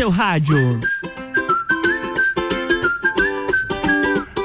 seu rádio.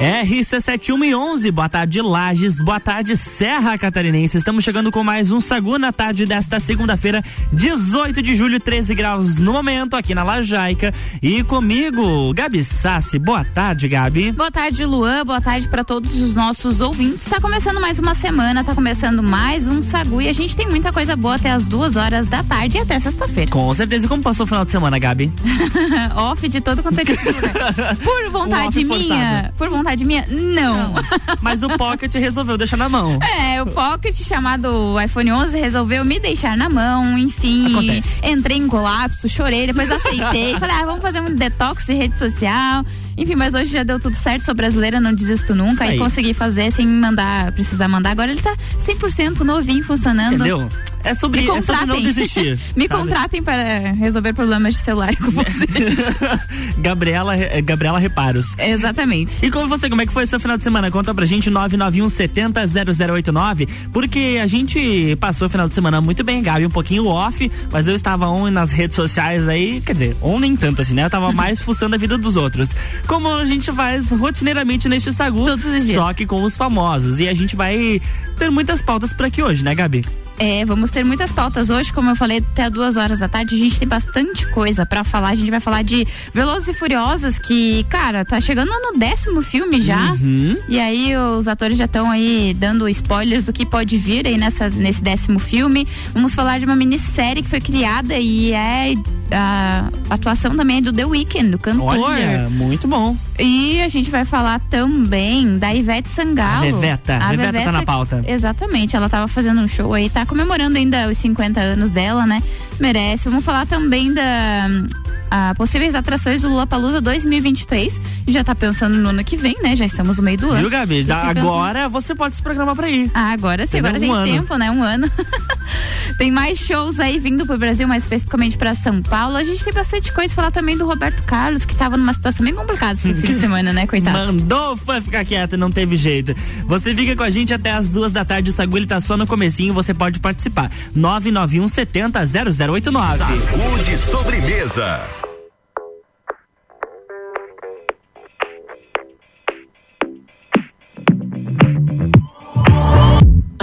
RC7111, boa tarde Lages, boa tarde Serra Catarinense. Estamos chegando com mais um Sagu na tarde desta segunda-feira, 18 de julho, 13 graus no momento aqui na Lajaica. E comigo, Gabi Sassi. Boa tarde, Gabi. Boa tarde, Luan. Boa tarde para todos os nossos ouvintes. Está começando mais uma semana, está começando mais um Sagu e a gente tem muita coisa boa até as duas horas da tarde e até sexta-feira. Com certeza. E como passou o final de semana, Gabi? Off de todo quanto é Por vontade um minha. Por vontade vontade minha? Não. não. Mas o Pocket resolveu deixar na mão. É, o Pocket chamado iPhone 11 resolveu me deixar na mão, enfim. Acontece. Entrei em colapso, chorei, depois aceitei. falei, ah, vamos fazer um detox de rede social. Enfim, mas hoje já deu tudo certo, sou brasileira, não desisto nunca e consegui fazer sem mandar, precisar mandar. Agora ele tá 100% novinho, funcionando. Entendeu? É sobre, é sobre não desistir. Me sabe? contratem para resolver problemas de celular com você. Gabriela, eh, Gabriela Reparos. Exatamente. E com você, como é que foi seu final de semana? Conta pra gente 991 70 0089, porque a gente passou o final de semana muito bem, Gabi, um pouquinho off, mas eu estava on nas redes sociais aí, quer dizer, on nem tanto assim, né? Eu tava mais fuçando a vida dos outros. Como a gente faz rotineiramente neste Sagu, só que com os famosos. E a gente vai ter muitas pautas por aqui hoje, né, Gabi? É, vamos ter muitas pautas hoje, como eu falei, até duas horas da tarde. A gente tem bastante coisa para falar. A gente vai falar de Velozes e Furiosos, que, cara, tá chegando no décimo filme já. Uhum. E aí os atores já estão aí dando spoilers do que pode vir aí nessa, nesse décimo filme. Vamos falar de uma minissérie que foi criada e é a atuação também do The Weeknd, do cantor. Olha, muito bom. E a gente vai falar também da Ivete Sangalo. A Veveta. A, tá na pauta. Exatamente, ela tava fazendo um show aí, tá comemorando ainda os 50 anos dela, né? Merece. Vamos falar também da a possíveis atrações do Lula Palusa 2023. Já tá pensando no ano que vem, né? Já estamos no meio do ano. Viu, Gabi? Da, agora você pode se programar para ir. Ah, agora sim, agora um tem ano. tempo, né? Um ano. tem mais shows aí vindo pro Brasil, mais especificamente para São Paulo. A gente tem bastante coisa falar também do Roberto Carlos, que tava numa situação bem complicada esse fim de semana, né, coitado? Mandou foi ficar quieto, não teve jeito. Você fica com a gente até as duas da tarde, o Sagu ele tá só no comecinho, você pode participar. 991 70 0089. Sagu de sobremesa.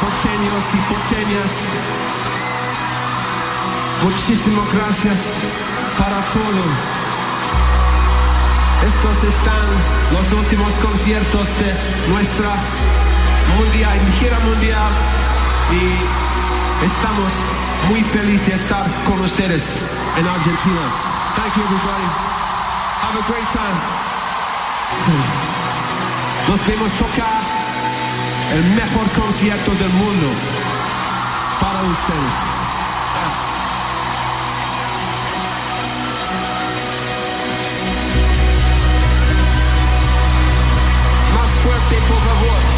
Porteños y porteñas. Muchísimas gracias para todo. Estos están los últimos conciertos de nuestra mundial, gira mundial y estamos muy felices de estar con ustedes en Argentina. Thank you everybody. Have a great time. Nos vemos tocar el mejor concierto del mundo para ustedes. Más fuerte, por favor.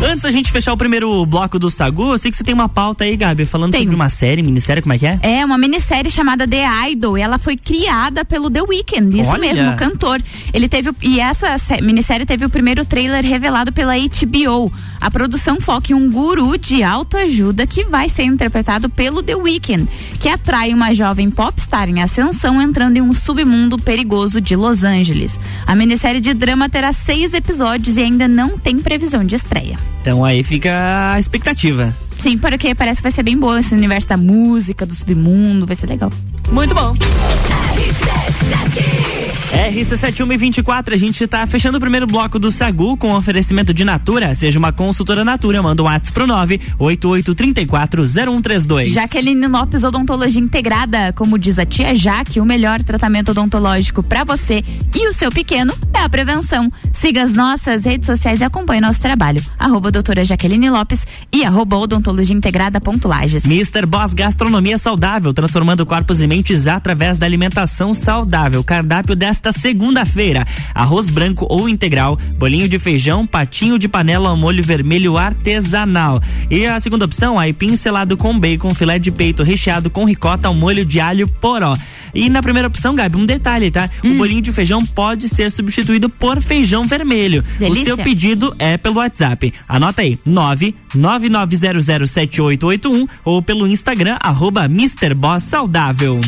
Antes da gente fechar o primeiro bloco do Sagu, eu sei que você tem uma pauta aí, Gabi, falando Tenho. sobre uma série, minissérie, como é que é? É uma minissérie chamada The Idol e ela foi criada pelo The Weeknd, isso Olha. mesmo, o cantor. Ele teve e essa sé- minissérie teve o primeiro trailer revelado pela HBO. A produção foca em um guru de autoajuda que vai ser interpretado pelo The Weeknd, que atrai uma jovem popstar em ascensão entrando em um submundo perigoso de Los Angeles. A minissérie de drama terá seis episódios e ainda não tem previsão de estreia. Então aí fica a expectativa. Sim, porque parece que vai ser bem boa esse universo da música, do submundo, vai ser legal. Muito bom. RC7124, a gente tá fechando o primeiro bloco do Sagu com oferecimento de Natura. Seja uma consultora Natura, manda um WhatsApp pro 988340132. Jaqueline Lopes Odontologia Integrada, como diz a tia Jaque, o melhor tratamento odontológico para você e o seu pequeno é a prevenção. Siga as nossas redes sociais e acompanhe nosso trabalho. Arroba doutora Jaqueline Lopes e arroba odontologia integrada ponto Lages. Mr. Boss Gastronomia Saudável, transformando corpos e mentes através da alimentação saudável. Cardápio desta segunda-feira: arroz branco ou integral, bolinho de feijão, patinho de panela ao molho vermelho artesanal. E a segunda opção, aipim selado com bacon, filé de peito recheado com ricota ao molho de alho poró. E na primeira opção, Gabi, um detalhe, tá? O bolinho de feijão pode ser substituído por feijão vermelho. Delícia. O seu pedido é pelo WhatsApp. Anota aí, 999007881 ou pelo Instagram, arroba Mr. Boss Saudável.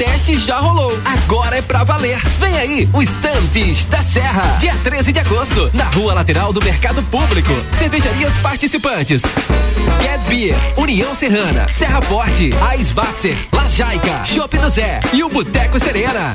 Teste já rolou, agora é pra valer. Vem aí, o Estantes da Serra. Dia 13 de agosto, na rua lateral do Mercado Público. Cervejarias participantes. Get Beer, União Serrana, Serra Forte, Aisvasser, Lajaica, Chopp do Zé e o Boteco Serena.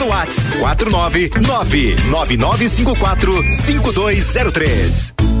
WhatsApp 49999545203.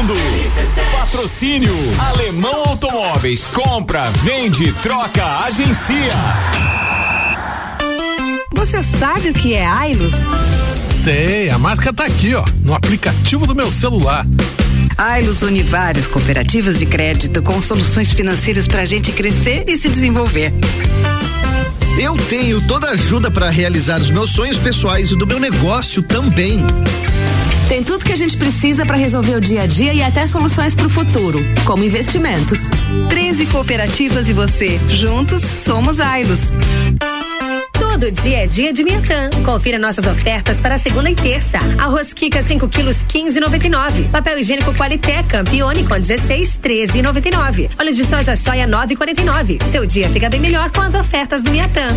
Mundo. Patrocínio Alemão Automóveis. Compra, vende, troca, agencia. Você sabe o que é Ailos? Sei, a marca tá aqui, ó, no aplicativo do meu celular. Ailos une várias cooperativas de crédito com soluções financeiras para a gente crescer e se desenvolver. Eu tenho toda a ajuda para realizar os meus sonhos pessoais e do meu negócio também. Tem tudo que a gente precisa para resolver o dia a dia e até soluções para o futuro, como investimentos. 13 cooperativas e você. Juntos somos Ailos. Todo dia é dia de Miatã. Confira nossas ofertas para segunda e terça. Arroz Kika 5 quilos 15,99. Papel higiênico Qualité Campione com 16 13,99. Óleo de soja soia 9,49. Seu dia fica bem melhor com as ofertas do Miatã.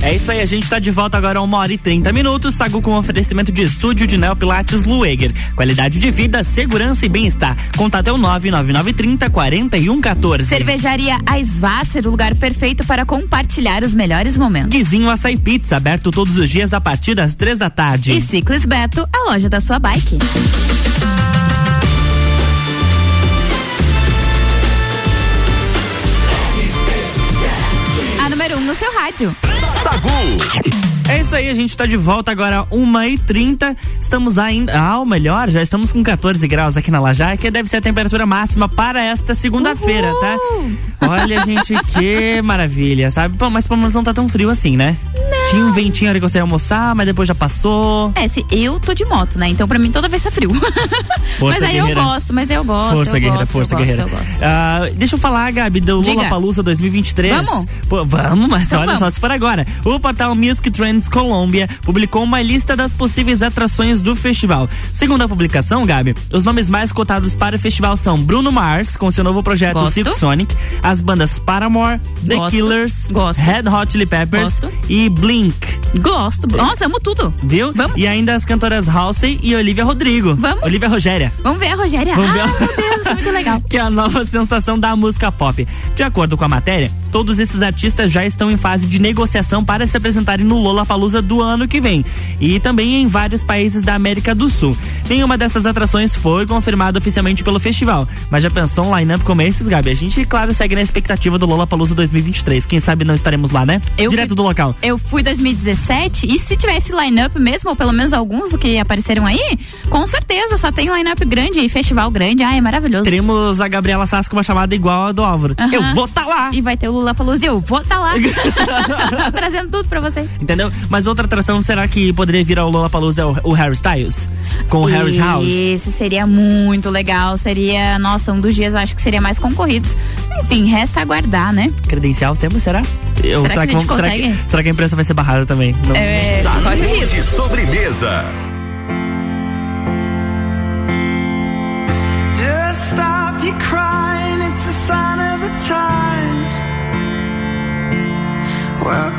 É isso aí, a gente tá de volta agora a uma hora e 30 minutos. Sagu com oferecimento de estúdio de Neo Pilates Lueger. Qualidade de vida, segurança e bem-estar. Contato é o 99930 4114. Cervejaria Aisvasser, o lugar perfeito para compartilhar os melhores momentos. Guizinho Açaí Pizza, aberto todos os dias a partir das três da tarde. E Ciclis Beto, a loja da sua bike. Rádio. Sagu. É isso aí, a gente tá de volta agora, 1h30. Estamos ainda. Ah, o melhor, já estamos com 14 graus aqui na Lajá, que deve ser a temperatura máxima para esta segunda-feira, tá? Olha, gente, que maravilha, sabe? Pô, mas pelo menos não tá tão frio assim, né? Tinha um ventinho ali que você ia almoçar, mas depois já passou. É, se eu tô de moto, né? Então pra mim toda vez tá frio. Força, mas aí guerreira. eu gosto, mas eu gosto. Força, eu guerreira, gosto, força, eu gosto, guerreira. eu gosto. Ah, deixa eu falar, Gabi, do Diga. Lollapalooza 2023. Vamos? Pô, vamos, mas Então olha vamos. só se for agora. O portal Music Trends Colômbia publicou uma lista das possíveis atrações do festival. Segundo a publicação, Gabi, os nomes mais cotados para o festival são Bruno Mars, com seu novo projeto Gosto. Silk Sonic, as bandas Paramore, The Gosto. Killers, Gosto. Red Hot Chili Peppers Gosto. e Blink. Gosto. Nossa, amo tudo. Viu? E ainda as cantoras Halsey e Olivia Rodrigo. Vamos? Olivia Rogéria. Vamos ver a Rogéria. Vamos ver ah, a- meu Deus, muito legal. que é a nova sensação da música pop. De acordo com a matéria, todos esses artistas já estão em fase de negociação para se apresentarem no Lollapalooza do ano que vem e também em vários países da América do Sul. Nenhuma dessas atrações foi confirmada oficialmente pelo festival, mas já pensou um line-up como esses, Gabi? A gente, claro, segue na expectativa do Lollapalooza 2023. Quem sabe não estaremos lá, né? Eu Direto fui- do local. Eu fui 2017 e se tivesse line-up mesmo, ou pelo menos alguns do que apareceram aí, com certeza só tem line-up grande e festival grande. Ai, é maravilhoso. Teremos a Gabriela Sass com uma chamada igual a do Álvaro. Aham. Eu vou tá lá! E vai ter o Lula Palusa e eu vou tá lá. Trazendo tudo pra vocês. Entendeu? Mas outra atração, será que poderia vir ao Lollapalooza o, o Harry Styles? Com o Harry's House? Esse seria muito legal. Seria, nossa, um dos dias eu acho que seria mais concorridos. Enfim, resta aguardar, né? Credencial temos, será? Eu, Será que a gente vamos- será, consegue? será que a imprensa vai ser barrada também? Não. É, corre o risco. De sobremesa. Just stop your crying,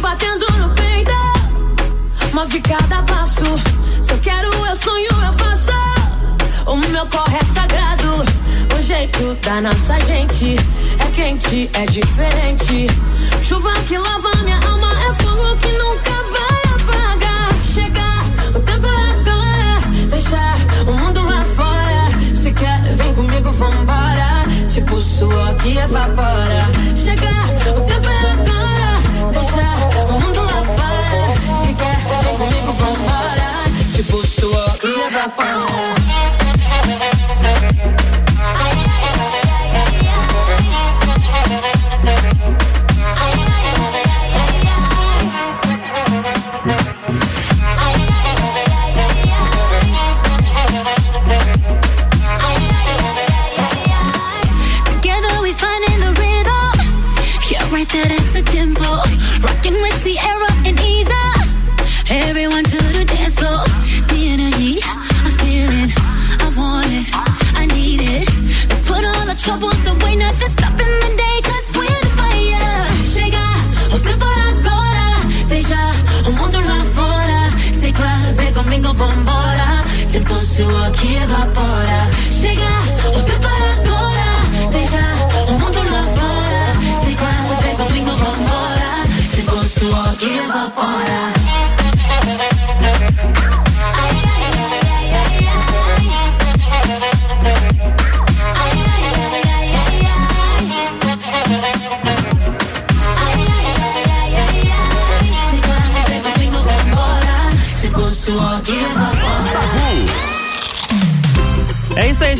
Batendo no peito. Uma ficada passo. Se eu quero, eu sonho, eu faço. O meu corre é sagrado. O jeito da nossa gente É quente, é diferente. Chuva que lava minha alma É fogo que nunca vai apagar. Chegar, o tempo é agora. Deixar o mundo lá fora. Se quer, vem comigo, vambora. Tipo suor que evapora. Chegar, o tempo é agora O mundo lá fora. Se quer, vem comigo, vambora. Tipo suor que evapora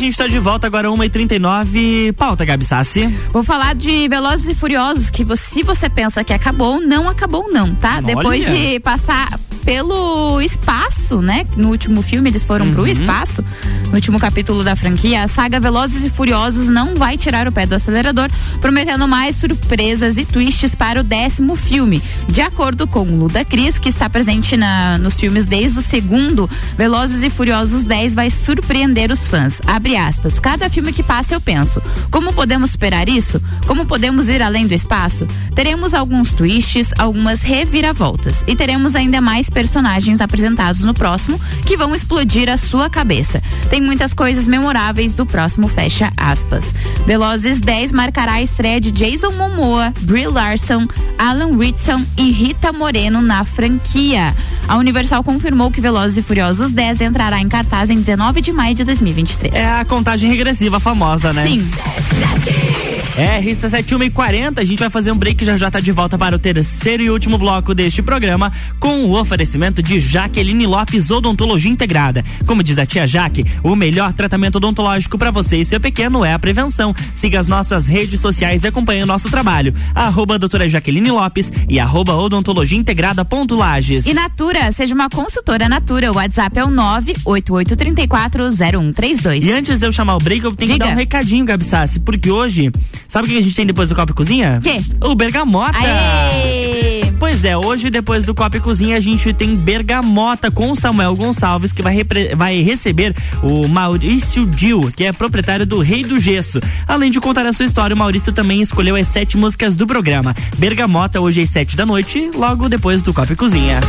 gente tá de volta agora 1h39. Pauta, Gabi Sassi. Vou falar de Velozes e Furiosos, que você- se você pensa que acabou, não acabou não, tá? Olha. Depois de passar pelo espaço, né? No último filme eles foram pro Uhum. espaço, no último capítulo da franquia, a saga Velozes e Furiosos não vai tirar o pé do acelerador, prometendo mais surpresas e twists para o décimo filme. De acordo com Luda Cris, que está presente na, nos filmes desde o segundo, Velozes e Furiosos 10 vai surpreender os fãs. Abre aspas. Cada filme que passa eu penso, como podemos superar isso? Como podemos ir além do espaço? Teremos alguns twists, algumas reviravoltas e teremos ainda mais personagens apresentados no próximo que vão explodir a sua cabeça. Tem muitas coisas memoráveis do próximo, fecha aspas. Velozes 10 marcará a estreia de Jason Momoa, Brie Larson, Alan Ritson e Rita Moreno na franquia. A Universal confirmou que Velozes e Furiosos 10 entrará em cartaz em 19 de maio de 2023. É a contagem regressiva famosa, né? Sim. É, Rista 71 e 40, a gente vai fazer um break já já tá de volta para o terceiro e último bloco deste programa com o oferecimento de Jaqueline Lopes Odontologia Integrada. Como diz a tia Jaque, o melhor tratamento odontológico para você e seu pequeno é a prevenção. Siga as nossas redes sociais e acompanhe o nosso trabalho. Arroba doutora Jaqueline Lopes e arroba odontologia integrada ponto Lages. E Natura, seja uma consultora Natura. O WhatsApp é o 988340132. E antes de eu chamar o break, eu tenho Diga. que dar um recadinho, Gabi Sassi, porque hoje, sabe o que a gente tem depois do Copa e Cozinha? Quê? O Bergamota! Aê! Pois é, hoje depois do Copa e Cozinha a gente tem Bergamota com Samuel Gonçalves que vai, vai receber o Maurício Dil, que é proprietário do Rei do Gesso. Além de contar a sua história, o Maurício também escolheu as sete músicas do programa. Bergamota hoje às sete da noite, logo depois do Copa e Cozinha.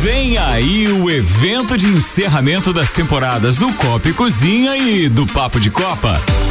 Vem aí o evento de encerramento das temporadas do Copa e Cozinha e do Papo de Copa.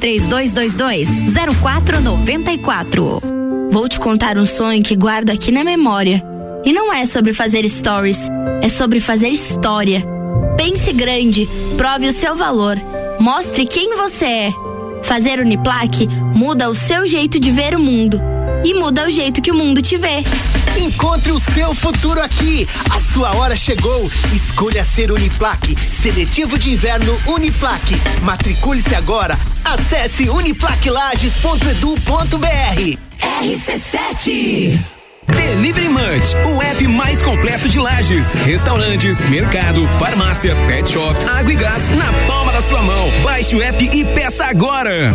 0494. Vou te contar um sonho que guardo aqui na memória. E não é sobre fazer stories, é sobre fazer história. Pense grande, prove o seu valor, mostre quem você é. Fazer Uniplaque muda o seu jeito de ver o mundo e muda o jeito que o mundo te vê. Encontre o seu futuro aqui. A sua hora chegou. Escolha ser Uniplaque. Seletivo de inverno Uniplaque. Matricule-se agora. Acesse uniplaquilages.edu.br. RC7 Delivery Munch, o app mais completo de lajes, restaurantes, mercado, farmácia, pet shop, água e gás na palma da sua mão. Baixe o app e peça agora.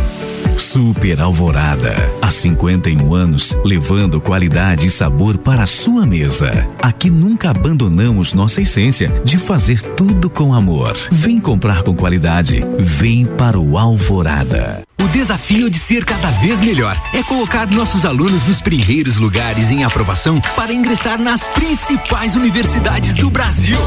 Super Alvorada. Há 51 anos, levando qualidade e sabor para a sua mesa. Aqui nunca abandonamos nossa essência de fazer tudo com amor. Vem comprar com qualidade. Vem para o Alvorada. O desafio de ser cada vez melhor é colocar nossos alunos nos primeiros lugares em aprovação para ingressar nas principais universidades do Brasil.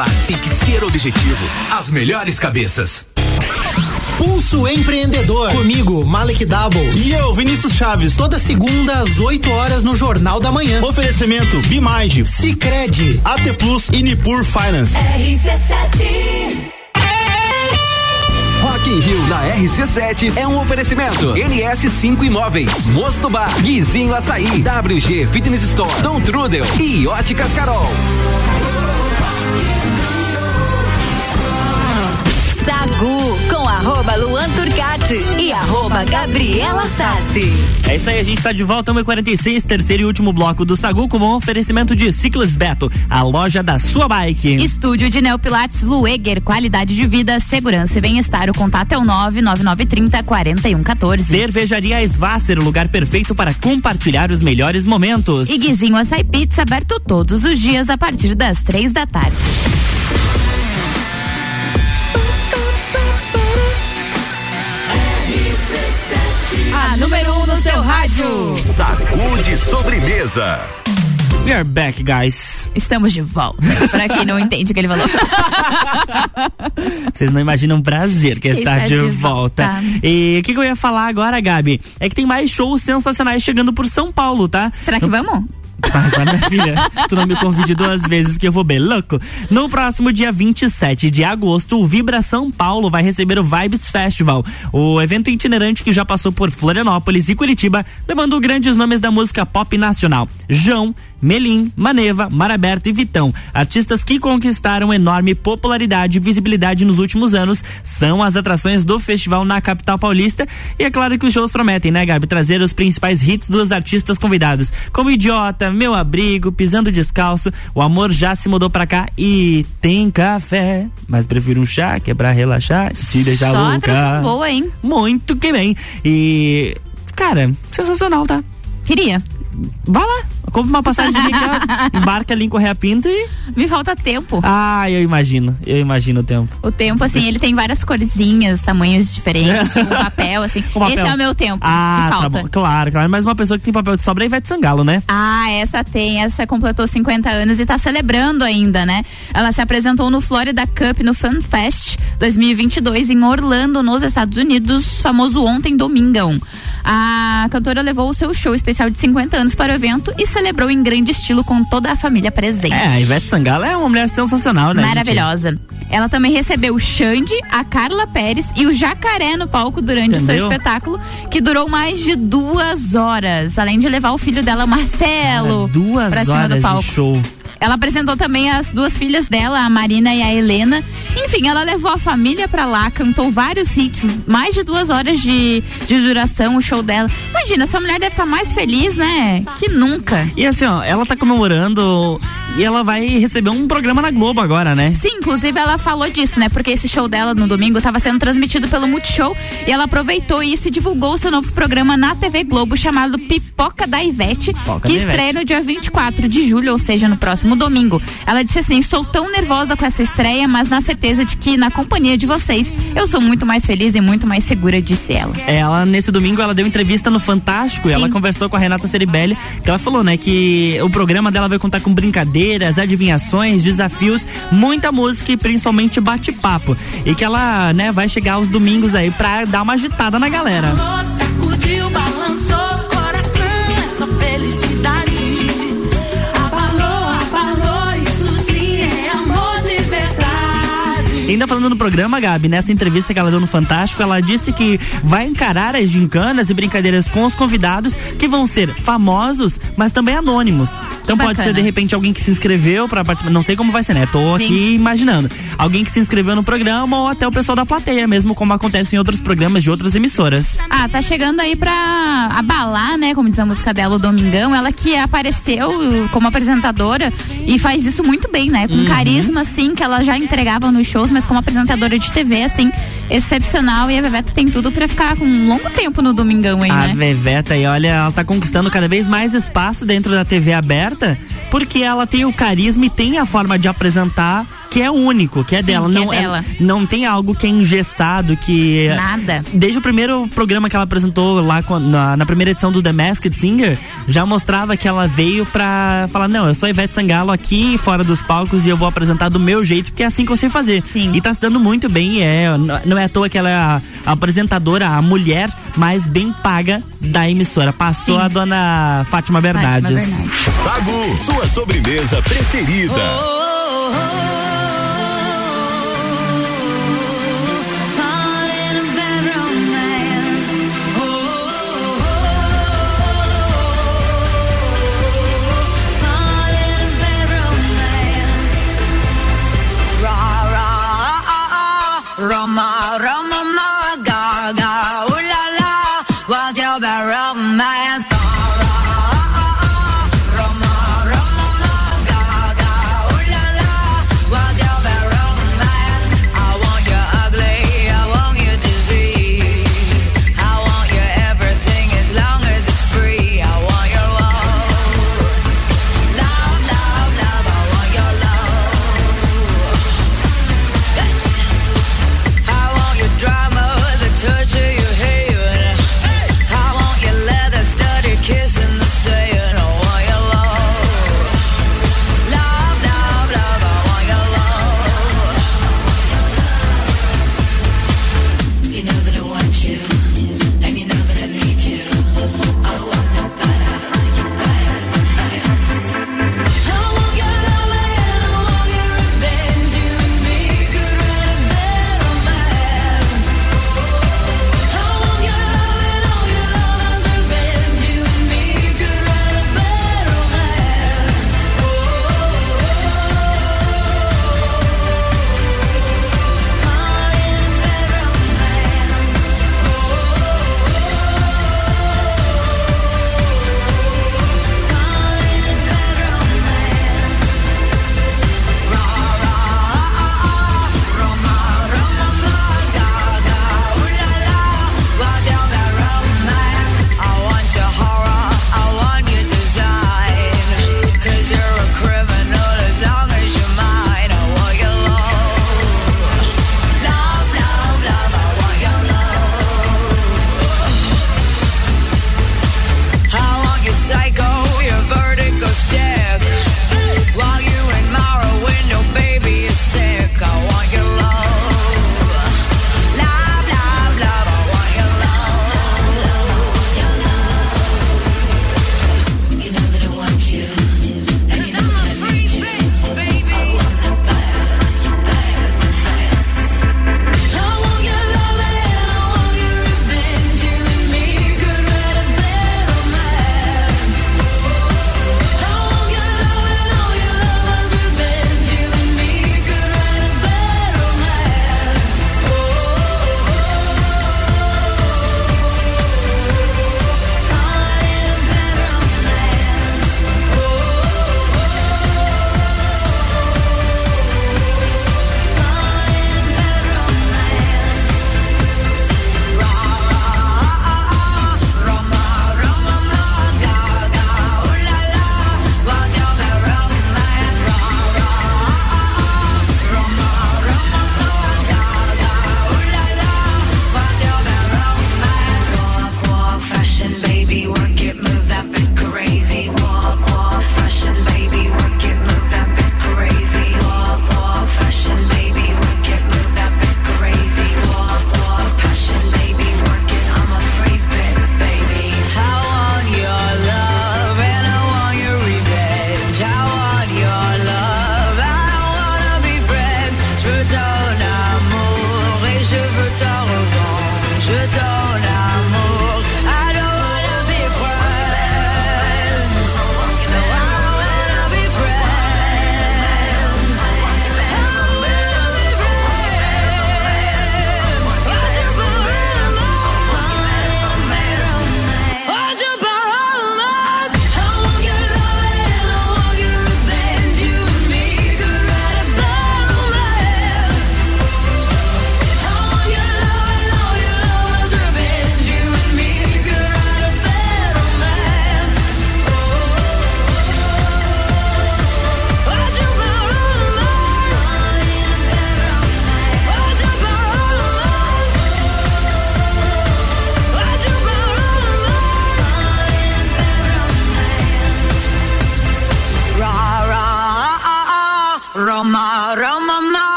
Aprovar tem que ser objetivo. As melhores cabeças. Pulso Empreendedor. Comigo, Malek Double. E eu, Vinícius Chaves. Toda segunda às 8 horas no Jornal da Manhã. Oferecimento Bimind, Cicred, AT Plus e Nipur Finance. RC7 Rock in Rio na RC7 é um oferecimento. NS5 Imóveis, Mosto Bar, Guizinho Açaí, WG Fitness Store, Dom Trudel e Óticas Carol. Sagu com arroba Luan Turcati e arroba Gabriela Sassi. É isso aí, a gente tá de volta, 1h46, terceiro e último bloco do Sagu com um oferecimento de Ciclis Beto, a loja da sua bike. Estúdio de Neopilates Lueger, qualidade de vida, segurança e bem-estar. O contato é o 99930 4114. Cervejaria Svasser, o lugar perfeito para compartilhar os melhores momentos. E Guizinho Açaí Pizza aberto todos os dias a partir das três da tarde. A número 1 um no seu rádio. Sacude sobremesa. We are back, guys. Estamos de volta. Pra quem não entende o que ele falou. Vocês não imaginam o prazer que é estar Está de, de volta. volta. E o que, que eu ia falar agora, Gabi? É que tem mais shows sensacionais chegando por São Paulo, tá? Será que vamos? Mas, filha, tu não me convide duas vezes que eu vou bem louco. No próximo dia 27 de agosto, o Vibra São Paulo vai receber o Vibes Festival, o evento itinerante que já passou por Florianópolis e Curitiba, levando grandes nomes da música pop nacional. João, Melim, Maneva, Maraberto e Vitão, artistas que conquistaram enorme popularidade e visibilidade nos últimos anos, são as atrações do festival na capital paulista. E é claro que os shows prometem, né, Gabi, trazer os principais hits dos artistas convidados, como Idiota, Meu Abrigo, Pisando Descalço, O Amor Já Se Mudou Pra Cá e Tem Café, mas prefiro um chá que é pra relaxar e te deixar Só louca. boa, hein? Muito que bem. E, cara, sensacional, tá? Queria. Vai lá, compra uma passagem embarca ali em Correia Pinto e. Me falta tempo. Ah, eu imagino, eu imagino o tempo. O tempo, assim, ele tem várias corzinhas, tamanhos diferentes, um papel, assim. Papel. Esse é o meu tempo. Ah, que tá falta. bom. Claro, claro. Mas uma pessoa que tem papel de sobra é Ivete Sangalo, né? Ah, essa tem, essa completou 50 anos e tá celebrando ainda, né? Ela se apresentou no Florida Cup no Fan Fest 2022 em Orlando, nos Estados Unidos, famoso ontem, domingão. A cantora levou o seu show especial de 50 anos para o evento e celebrou em grande estilo com toda a família presente. É, a Ivete Sangalo é uma mulher sensacional, né? gente? Maravilhosa. Ela também recebeu o Xande, a Carla Pérez e o Jacaré no palco durante o seu Entendeu? espetáculo, que durou mais de duas horas. Além de levar o filho dela, Marcelo, Cara, duas pra cima horas do palco. de show. Ela apresentou também as duas filhas dela, a Marina e a Helena. Enfim, ela levou a família pra lá, cantou vários hits, mais de duas horas de, de duração o show dela. Imagina, essa mulher deve estar mais feliz, né? Que nunca. E assim, ó, ela tá comemorando e ela vai receber um programa na Globo agora, né? Sim, inclusive ela falou disso, né? Porque esse show dela no domingo estava sendo transmitido pelo Multishow e ela aproveitou isso e divulgou seu novo programa na TV Globo chamado Pipoca da Ivete, Pipoca que da Ivete. estreia no dia 24 de julho, ou seja, no próximo domingo. Ela disse assim: Estou tão nervosa com essa estreia, mas na certeza de que na companhia de vocês eu sou muito mais feliz e muito mais segura, disse ela. Ela, nesse domingo, ela deu entrevista no Fantástico e ela conversou com a Renata Ceribelli, que ela falou, né, que o programa dela vai contar com brincadeiras, adivinhações, desafios, muita música e principalmente bate-papo. E que ela, né, vai chegar aos domingos aí pra dar uma agitada na galera. Sacudiu, balançou ainda falando no programa, Gabi, nessa entrevista que ela deu no Fantástico, ela disse que vai encarar as gincanas e brincadeiras com os convidados que vão ser famosos, mas também anônimos. Então pode bacana. ser de repente alguém que se inscreveu pra participar, não sei como vai ser, né? Tô Sim. aqui imaginando. Alguém que se inscreveu no programa ou até o pessoal da plateia mesmo, como acontece em outros programas de outras emissoras. Ah, tá chegando aí pra abalar, né? Como diz a música dela, o Domingão. Ela que apareceu como apresentadora e faz isso muito bem, né? Com Uhum. carisma, assim, que ela já entregava nos shows, mas como apresentadora de TV, assim, excepcional. E a Bebeta tem tudo pra ficar com um longo tempo no Domingão aí, A né? Veveta aí, olha, ela tá conquistando cada vez mais espaço dentro da TV aberta, porque ela tem o carisma e tem a forma de apresentar que é único, que é Sim, dela. que é não dela. não tem algo que é engessado, que. Nada. Desde o primeiro programa que ela apresentou lá na, na primeira edição do The Masked Singer, já mostrava que ela veio pra falar: não, eu sou a Ivete Sangalo aqui fora dos palcos e eu vou apresentar do meu jeito, porque é assim que eu sei fazer. E tá se dando muito bem, é. Não é à toa que ela é a, a apresentadora, a mulher mais bem paga da emissora. Passou Sim. a dona Fátima Bernardes. Sagu, sua sobremesa preferida. Roma,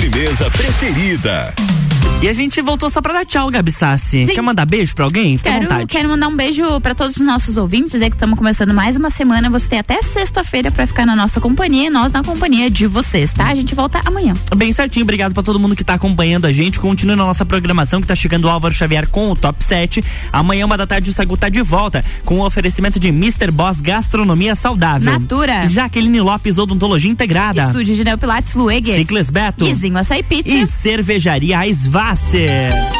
sobremesa preferida. E a gente voltou só pra dar tchau, Gabi Sassi. Sim. Quer mandar beijo pra alguém? Fica à Quero, vontade. quero mandar um beijo pra todos os nossos ouvintes, dizer que estamos começando mais uma semana. Você tem até sexta-feira pra ficar na nossa companhia e nós na companhia de vocês, tá? A gente volta amanhã. Bem certinho, obrigado pra todo mundo que tá acompanhando a gente. Continue na nossa programação que tá chegando o Álvaro Xavier com o Top 7. Amanhã, uma da tarde, o Sagu tá de volta com o oferecimento de Mr. Boss Gastronomia Saudável. Natura. Jaqueline Lopes Odontologia Integrada. Estúdio de Neopilates Lueger. Ciclis Beto. Izinho Açaí Pizza. E Cervejaria Svasser.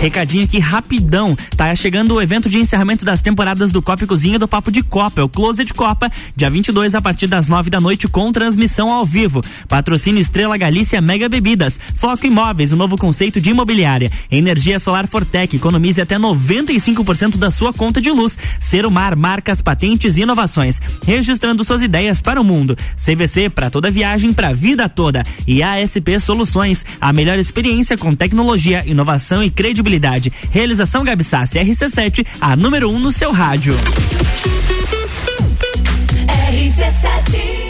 Recadinho aqui rapidão. Tá chegando o evento de encerramento das temporadas do Copa e Cozinha do Papo de Copa, é o Closet Copa, dia 22 a partir das 9 da noite com transmissão ao vivo. Patrocínio Estrela Galícia Mega Bebidas, Foco Imóveis, o novo conceito de imobiliária. Energia Solar Fortec, economize até 95% da sua conta de luz. Ser o mar, marcas, patentes e inovações. Registrando suas ideias para o mundo. CVC para toda viagem, para vida toda. E ASP Soluções, a melhor experiência com tecnologia, inovação e credibilidade. Realização Gabi Sassi, RC7, a número 1 um no seu rádio. RC7